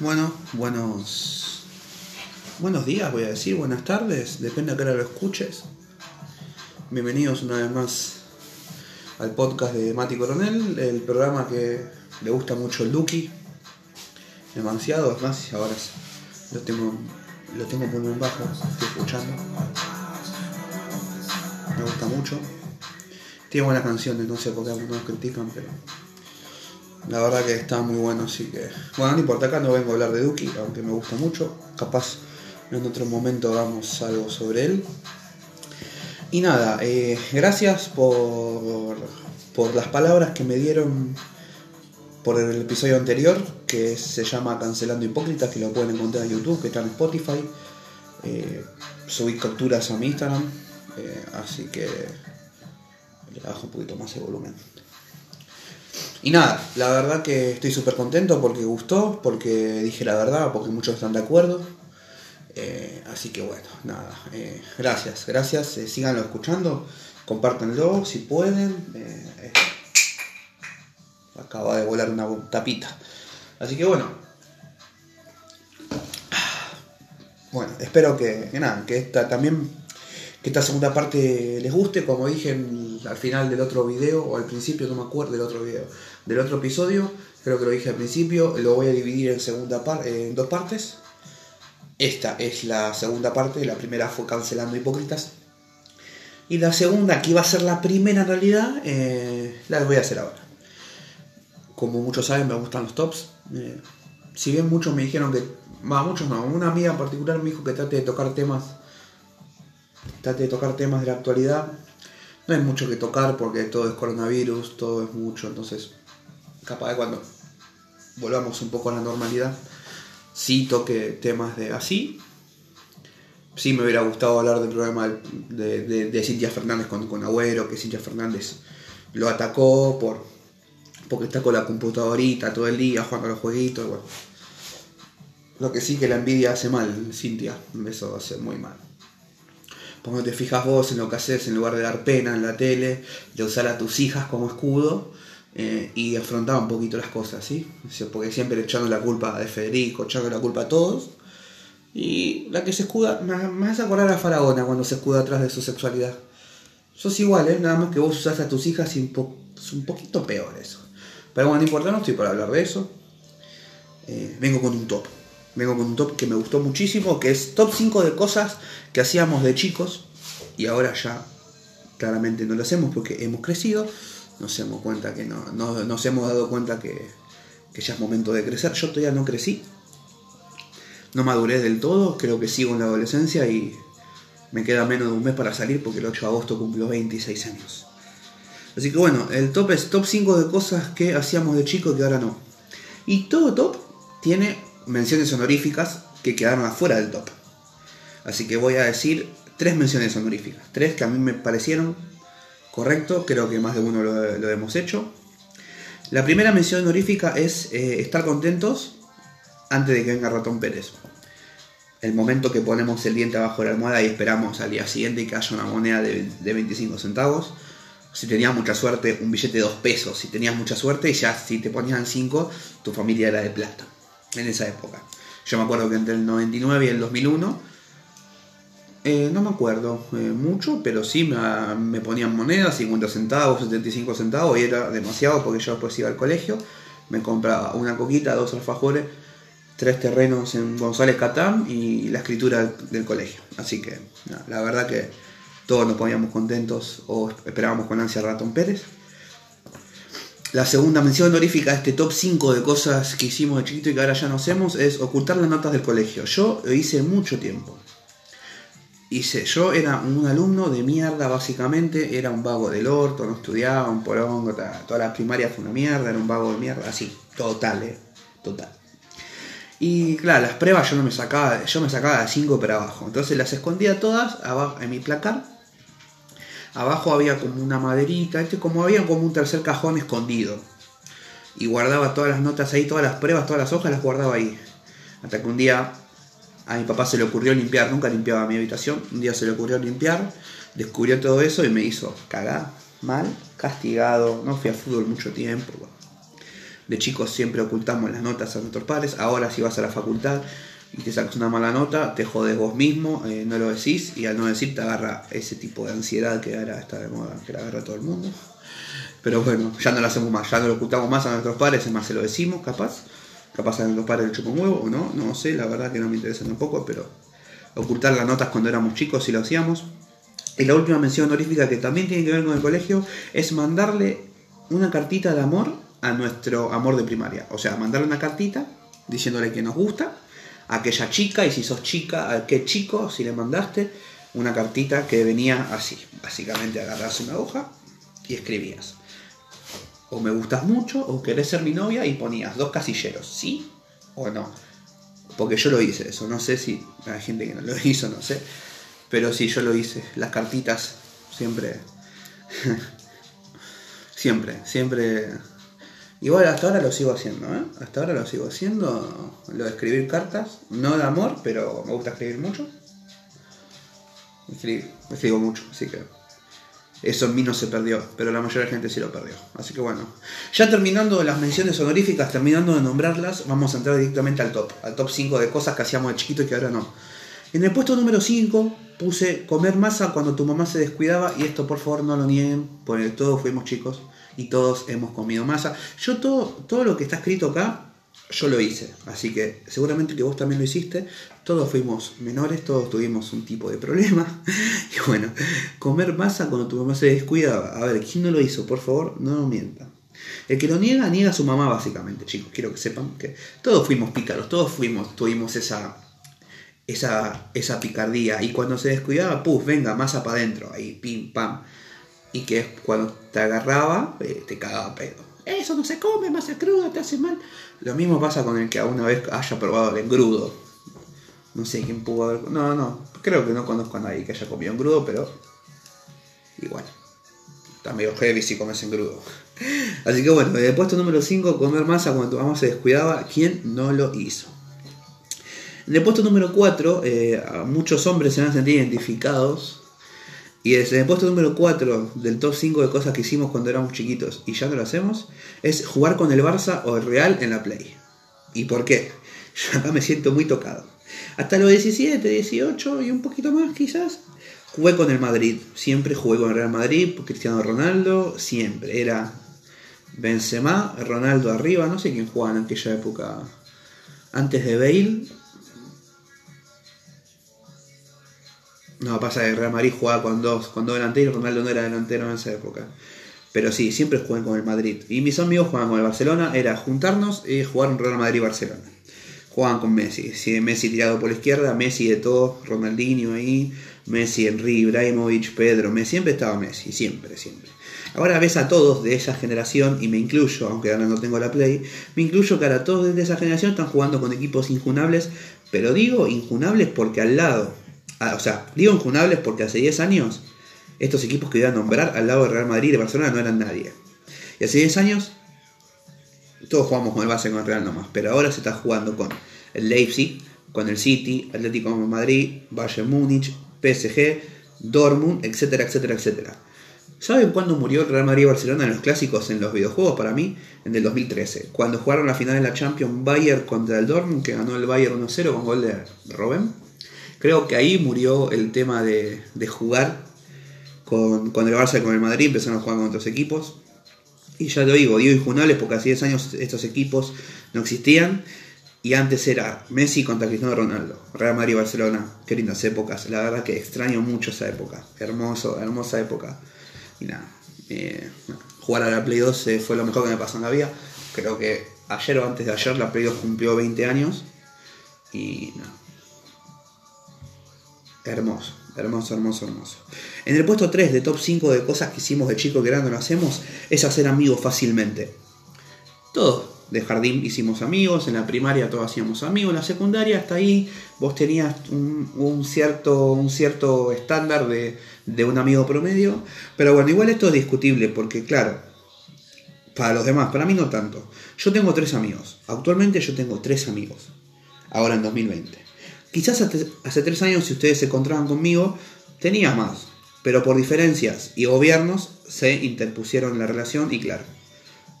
Bueno, buenos. Buenos días, voy a decir, buenas tardes, depende a qué hora lo escuches. Bienvenidos una vez más al podcast de Mati Coronel, el programa que le gusta mucho el Duki. Demasiado, es más, ahora lo tengo, lo tengo bajo, estoy escuchando. Me gusta mucho. Tiene buenas canciones, no sé por qué algunos critican, pero la verdad que está muy bueno, así que. Bueno, no importa, acá no vengo a hablar de Duki, aunque me gusta mucho. Capaz en otro momento hagamos algo sobre él. Y nada, eh, gracias por, por las palabras que me dieron por el episodio anterior, que se llama Cancelando Hipócritas, que lo pueden encontrar en YouTube, que está en Spotify. Eh, subí capturas a mi Instagram, eh, así que le bajo un poquito más el volumen. Y nada, la verdad que estoy súper contento porque gustó, porque dije la verdad, porque muchos están de acuerdo. Eh, así que bueno, nada, eh, gracias, gracias, eh, síganlo escuchando, compártanlo si pueden. acaba de volar una tapita. Así que bueno. Bueno, espero que, que nada, que esta también que esta segunda parte les guste, como dije al final del otro video, o al principio, no me acuerdo del otro video, del otro episodio, creo que lo dije al principio, lo voy a dividir en, segunda en dos partes. Esta es la segunda parte, la primera fue cancelando hipócritas. Y la segunda, que iba a ser la primera en realidad, eh, la voy a hacer ahora. Como muchos saben, me gustan los tops. Eh, si bien muchos me dijeron que, va, muchos no, una amiga en particular me dijo que trate de tocar temas trate de tocar temas de la actualidad. No hay mucho que tocar porque todo es coronavirus, todo es mucho, entonces capaz de cuando volvamos un poco a la normalidad, sí toque temas de así. Sí me hubiera gustado hablar del problema de, de, Cintia Fernández con, con Agüero, que Cintia Fernández lo atacó por porque está con la computadorita todo el día jugando a los jueguitos. Bueno. Lo que sí que la envidia hace mal, Cintia. Eso hace muy mal. Cuando te fijas vos en lo que haces en lugar de dar pena en la tele, de usar a tus hijas como escudo eh, y afrontar un poquito las cosas, ¿sí? Porque siempre echando la culpa de Federico, echando la culpa a todos. Y la que se escuda, me hace acordar a Faraona cuando se escuda atrás de su sexualidad. Sos igual, ¿eh? Nada más que vos usás a tus hijas y es un poquito peor eso. Pero bueno, no importa, no estoy para hablar de eso. Eh, vengo con un top vengo con un top que me gustó muchísimo, que es top 5 de cosas que hacíamos de chicos y ahora ya claramente no lo hacemos porque hemos crecido, nos hemos, cuenta que no, nos hemos dado cuenta que, ya es momento de crecer. Yo todavía no crecí, no maduré del todo, creo que sigo en la adolescencia y me queda menos de un mes para salir porque el 8 de agosto cumplo 26 años. Así que bueno, el top es top 5 de cosas que hacíamos de chico que ahora no. Y todo top tiene menciones honoríficas que quedaron afuera del top. Así que voy a decir tres menciones honoríficas. Tres que a mí me parecieron correcto, creo que más de uno lo, hemos hecho. La primera mención honorífica es eh, estar contentos antes de que venga Ratón Pérez. El momento que ponemos el diente abajo de la almohada y esperamos al día siguiente que haya una moneda de, de 25 centavos. Si tenías mucha suerte, un billete de 2 pesos. Si tenías mucha suerte, y ya si te ponían 5, tu familia era de plata en esa época. Yo me acuerdo que entre el 99 y el 2001, eh, no me acuerdo eh, mucho, pero sí me, ponían monedas, 50 centavos, 75 centavos, y era demasiado porque yo después iba al colegio, me compraba una coquita, dos alfajores, tres terrenos en González Catán y la escritura del, colegio. Así que la verdad que todos nos poníamos contentos o esperábamos con ansia Ratón Pérez. La segunda mención honorífica de este top 5 de cosas que hicimos de chiquito y que ahora ya no hacemos es ocultar las notas del colegio. Yo lo hice mucho tiempo. Hice, yo era un alumno de mierda básicamente, era un vago del orto, no estudiaba, un porongo, toda la primaria fue una mierda, era un vago de mierda, así, total, eh, total. Y claro, las pruebas yo no me sacaba, yo me sacaba de 5 para abajo, entonces las escondía todas abajo en mi placar Abajo había como una maderita, como había como un tercer cajón escondido. Y guardaba todas las notas ahí, todas las pruebas, todas las hojas las guardaba ahí. Hasta que un día a mi papá se le ocurrió limpiar, nunca limpiaba mi habitación, un día se le ocurrió limpiar, descubrió todo eso y me hizo cagar, mal, castigado, no fui a fútbol mucho tiempo. De chicos siempre ocultamos las notas a nuestros padres. Ahora si vas a la facultad y te sacas una mala nota, te jodes vos mismo, eh, no lo decís y al no decir te agarra ese tipo de ansiedad que ahora está de moda, que la agarra todo el mundo. Pero bueno, ya no lo hacemos más, ya no lo ocultamos más a nuestros padres, es más, se lo decimos, capaz. Capaz a nuestros padres el chupan huevo o no, no sé, la verdad que no me interesa tampoco, pero ocultar las notas cuando éramos chicos si lo hacíamos. Y la última mención honorífica que también tiene que ver con el colegio es mandarle una cartita de amor a nuestro amor de primaria. O sea, mandarle una cartita diciéndole que nos gusta aquella chica y si sos chica, a qué chico, si le mandaste una cartita que venía así. Básicamente agarras una hoja y escribías. O me gustas mucho o querés ser mi novia y ponías dos casilleros, sí o no. Porque yo lo hice eso, no sé si hay gente que no lo hizo, no sé. Pero sí, yo lo hice. Las cartitas siempre... siempre, siempre... Igual hasta ahora lo sigo haciendo, ¿eh? Hasta ahora lo sigo haciendo. Lo de escribir cartas. No de amor, pero me gusta escribir mucho. Escribo, escribo mucho, así que... Eso en mí no se perdió, pero la mayoría de la gente sí lo perdió. Así que bueno. Ya terminando las menciones honoríficas, terminando de nombrarlas, vamos a entrar directamente al top. Al top 5 de cosas que hacíamos de chiquito y que ahora no. En el puesto número 5 puse comer masa cuando tu mamá se descuidaba y esto por favor no lo nieguen, porque todos fuimos chicos y todos hemos comido masa. Yo todo, todo lo que está escrito acá, yo lo hice, así que seguramente que vos también lo hiciste. Todos fuimos menores, todos tuvimos un tipo de problema. Y bueno, comer masa cuando tu mamá se descuidaba. A ver, ¿quién no lo hizo? Por favor, no lo mientan. El que lo niega, niega a su mamá básicamente, chicos. Quiero que sepan que todos fuimos pícaros, todos fuimos, tuvimos esa esa, esa picardía. Y cuando se descuidaba, puf, venga, masa para adentro, ahí, pim, pam. Y que cuando te agarraba, eh, te cagaba pedo. Eso no se come, masa cruda, te hace mal. Lo mismo pasa con el que alguna vez haya probado el engrudo. No sé quién pudo haber. No, no, creo que no conozco a nadie que haya comido engrudo, pero. Igual. Está medio heavy si comes engrudo. Así que bueno, en el puesto número 5, comer masa cuando tu mamá se descuidaba. ¿Quién no lo hizo? En el puesto número 4, eh, muchos hombres se van a sentir identificados. Y desde el puesto número 4 del top 5 de cosas que hicimos cuando éramos chiquitos y ya no lo hacemos, es jugar con el Barça o el Real en la Play. ¿Y por qué? Yo acá me siento muy tocado. Hasta los 17, 18 y un poquito más quizás, jugué con el Madrid. Siempre jugué con el Real Madrid, Cristiano Ronaldo, siempre. Era Benzema, Ronaldo arriba, no sé quién jugaba en aquella época. Antes de Bale, No, pasa que Real Madrid jugaba con dos, con dos Ronaldo no era delantero en esa época. Pero sí, siempre jugué con el Madrid. Y mis amigos jugaban con el Barcelona, era juntarnos y jugar un Real Madrid-Barcelona. Jugaban con Messi. Si Messi tirado por la izquierda, Messi de todo, Ronaldinho ahí, Messi, Henry, Ibrahimovic, Pedro, Messi, siempre estaba Messi, siempre, siempre. Ahora ves a todos de esa generación, y me incluyo, aunque ahora no tengo la Play, me incluyo que ahora todos de esa generación están jugando con equipos injunables, pero digo injunables porque al lado O sea, digo injunables porque hace 10 años estos equipos que iba a nombrar al lado de Real Madrid y de Barcelona no eran nadie. Y hace 10 años todos jugamos con el base con el Real nomás, pero ahora se está jugando con el Leipzig, con el City, Atlético Madrid, Bayern Múnich, PSG, Dortmund, etcétera, etcétera, etcétera. ¿Saben cuándo murió el Real Madrid y Barcelona en los clásicos en los videojuegos para mí? En el 2013, cuando jugaron la final de la Champions Bayern contra el Dortmund, que ganó el Bayern 1-0 con gol de Robben. Creo que ahí murió el tema de, jugar con, el Barça y con el Madrid, empezaron a jugar con otros equipos. Y ya lo digo, digo injunables porque hace 10 años estos equipos no existían. Y antes era Messi contra Cristiano Ronaldo, Real Madrid Barcelona. Qué lindas épocas. La verdad que extraño mucho esa época. Hermoso, hermosa época. Y nada, eh, jugar a la Play 2 fue lo mejor que me pasó en la vida. Creo que ayer o antes de ayer la Play 2 cumplió 20 años. Y nada, Hermoso, hermoso, hermoso, hermoso. En el puesto 3 de top 5 de cosas que hicimos de chico que grande no hacemos es hacer amigos fácilmente. Todos de jardín hicimos amigos, en la primaria todos hacíamos amigos, en la secundaria hasta ahí vos tenías un, cierto, un cierto estándar de, de un amigo promedio. Pero bueno, igual esto es discutible porque claro, para los demás, para mí no tanto. Yo tengo tres amigos. Actualmente yo tengo tres amigos. Ahora en 2020. Quizás hace tres años, si ustedes se encontraban conmigo, tenía más, pero por diferencias y gobiernos se interpusieron la relación y claro,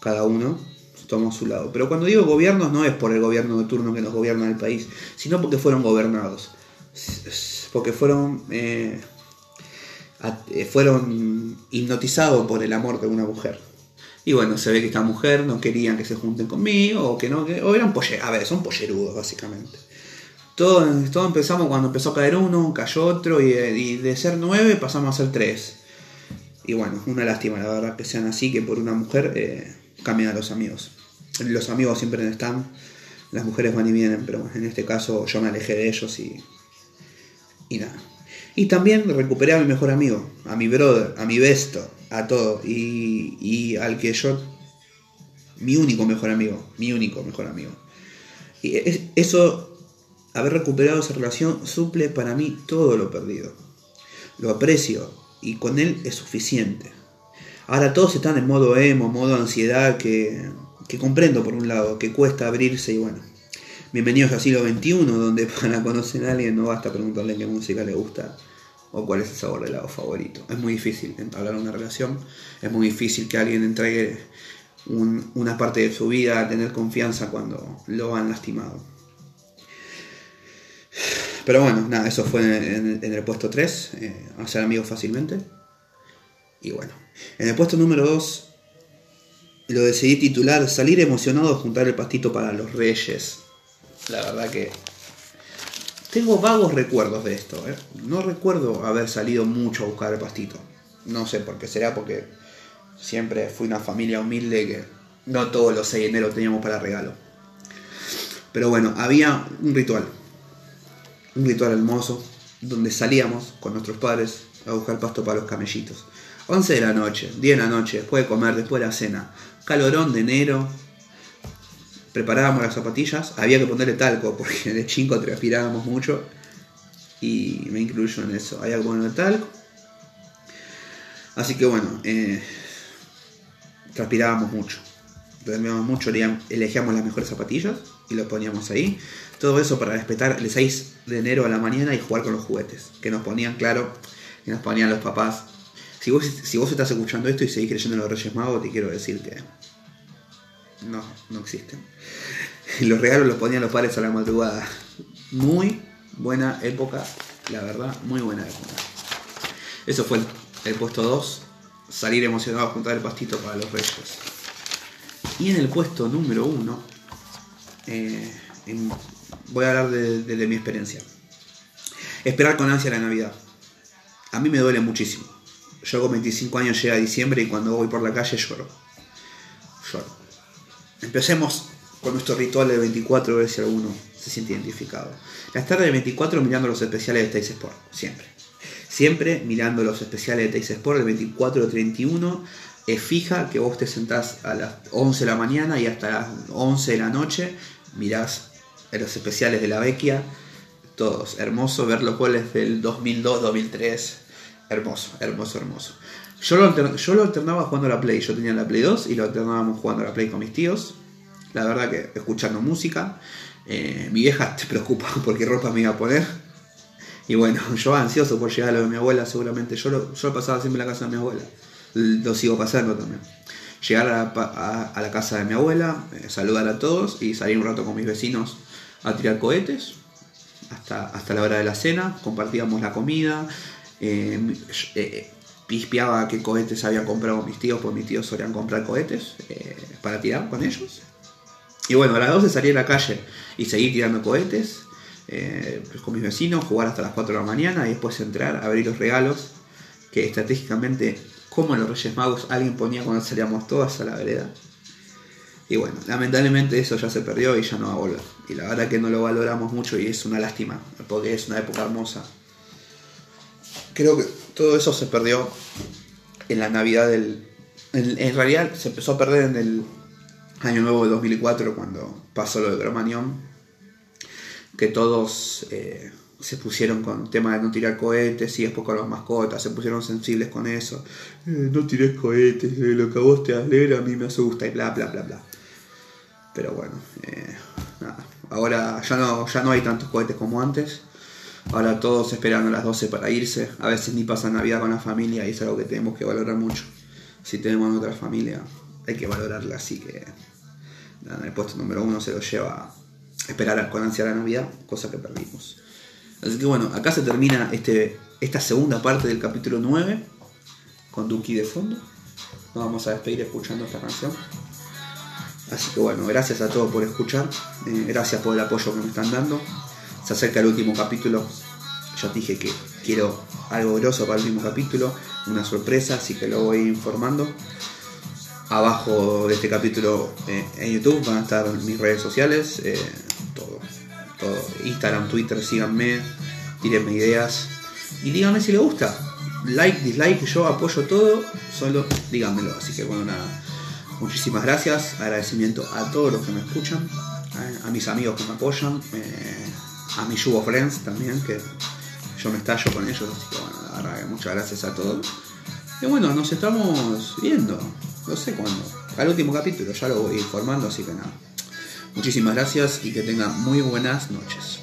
cada uno tomó su lado. Pero cuando digo gobiernos no es por el gobierno de turno que nos gobierna el país, sino porque fueron gobernados. Porque fueron, eh, eh, fueron hipnotizados por el amor de una mujer. Y bueno, se ve que esta mujer no querían que se junten conmigo, o que no, que, o eran pollerudos, a ver, son pollerudos básicamente. Todo, empezamos cuando empezó a caer uno, cayó otro, y, de ser nueve pasamos a ser tres. Y bueno, una lástima la verdad que sean así, que por una mujer eh, cambian a los amigos. Los amigos siempre están, las mujeres van y vienen, pero en este caso yo me alejé de ellos y, y nada. Y también recuperé a mi mejor amigo, a mi brother, a mi besto, a todo. Y, y al que yo, mi único mejor amigo, mi único mejor amigo. Y eso, haber recuperado esa relación, suple para mí todo lo perdido. Lo aprecio y con él es suficiente. Ahora todos están en modo emo, modo ansiedad, que, que comprendo por un lado, que cuesta abrirse y bueno. Bienvenidos al siglo XXI, donde para conocer a alguien no basta preguntarle qué música le gusta o cuál es el sabor de helado favorito. Es muy difícil entablar una relación, es muy difícil que alguien entregue una parte de su vida a tener confianza cuando lo han lastimado. Pero bueno, nada, eso fue en, el puesto 3, eh, hacer amigos fácilmente. Y bueno, en el puesto número 2 lo decidí titular Salir emocionado a juntar el pastito para los reyes. La verdad que tengo vagos recuerdos de esto. ¿eh? No recuerdo haber salido mucho a buscar el pastito. No sé por qué será, porque siempre fui una familia humilde que no todos los 6 de enero teníamos para regalo. Pero bueno, había un ritual. Un ritual hermoso donde salíamos con nuestros padres a buscar pasto para los camellitos. 11 de la noche, 10 de la noche, después de comer, después de la cena. Calorón de enero, preparábamos las zapatillas, había que ponerle talco porque de chingo transpirábamos mucho y me incluyo en eso, había que ponerle talco. Así que bueno, eh, transpirábamos mucho, transpirábamos mucho, elegíamos las mejores zapatillas y lo poníamos ahí. Todo eso para respetar el 6 de enero a la mañana y jugar con los juguetes, que nos ponían, claro, que nos ponían los papás. Si vos, si vos estás escuchando esto y seguís creyendo en los Reyes Magos, te quiero decir que no, no existen. Los regalos los ponían los padres a la madrugada. Muy buena época, la verdad, muy buena época. Eso fue el, puesto 2, salir emocionado a juntar el pastito para los reyes. Y en el puesto número 1, eh, voy a hablar de, mi experiencia. Esperar con ansia la Navidad. A mí me duele muchísimo. Yo con 25 años llega diciembre y cuando voy por la calle lloro. Lloro. Empecemos con nuestro ritual de 24, a si alguno se siente identificado. Las tardes de 24 mirando los especiales de Teis Sport, siempre. Siempre mirando los especiales de Teis Sport, el 24 31 fija que vos te sentás a las 11 de la mañana y hasta las 11 de la noche mirás los especiales de la Vecchia, todos, hermoso ver los goles del 2002, 2003, hermoso, hermoso, hermoso. Yo lo, yo lo alternaba jugando a la Play. Yo tenía la Play 2 y lo alternábamos jugando a la Play con mis tíos. La verdad que escuchando música. Eh, mi vieja te preocupa por qué ropa me iba a poner. Y bueno, yo ansioso por llegar a lo de mi abuela, seguramente. Yo lo, yo pasaba siempre en la casa de mi abuela. Lo sigo pasando también. Llegar a la, casa de mi abuela, eh, saludar a todos y salir un rato con mis vecinos a tirar cohetes. Hasta, hasta la hora de la cena, compartíamos la comida. Eh, pispeaba qué cohetes habían comprado mis tíos, porque mis tíos solían comprar cohetes eh, para tirar con ellos. Y bueno, a las 12 salí a la calle y seguí tirando cohetes eh, con mis vecinos, jugar hasta las 4 de la mañana y después entrar, a abrir los regalos que estratégicamente, como los Reyes Magos, alguien ponía cuando salíamos todas a la vereda. Y bueno, lamentablemente eso ya se perdió y ya no va a volver. Y la verdad que no lo valoramos mucho y es una lástima, porque es una época hermosa. Creo que todo eso se perdió en la Navidad del... En, realidad se empezó a perder en el año nuevo de 2004 cuando pasó lo de Cromañón, que todos eh, se pusieron con el tema de no tirar cohetes y después con las mascotas, se pusieron sensibles con eso. Eh, no tires cohetes, eh, lo que a vos te alegra a mí me asusta y bla bla bla bla. Pero bueno, nada. ahora ya no, ya no hay tantos cohetes como antes. Ahora todos esperando a las 12 para irse. A veces ni pasa Navidad con la familia y es algo que tenemos que valorar mucho. Si tenemos otra familia, hay que valorarla. Así que En el puesto número uno se lo lleva a esperar con ansia la Navidad, cosa que perdimos. Así que bueno, acá se termina este, esta segunda parte del capítulo 9 con Duki de fondo. Nos vamos a despedir escuchando esta canción. Así que bueno, gracias a todos por escuchar, eh, gracias por el apoyo que me están dando. Se acerca el último capítulo, ya dije que quiero algo grosso para el último capítulo, una sorpresa, así que lo voy informando. Abajo de este capítulo eh, en YouTube van a estar mis redes sociales, eh, Instagram, Twitter, síganme, tírenme ideas y díganme si les gusta. Like, dislike, yo apoyo todo, solo díganmelo. Así que bueno, nada. Muchísimas gracias, agradecimiento a todos los que me escuchan, a, mis amigos que me apoyan, eh, a mis Yugo Friends también, que yo me estallo con ellos, así que bueno, muchas gracias a todos. Y bueno, nos estamos viendo, no sé cuándo, al último capítulo, ya lo voy informando, así que nada. Muchísimas gracias y que tengan muy buenas noches.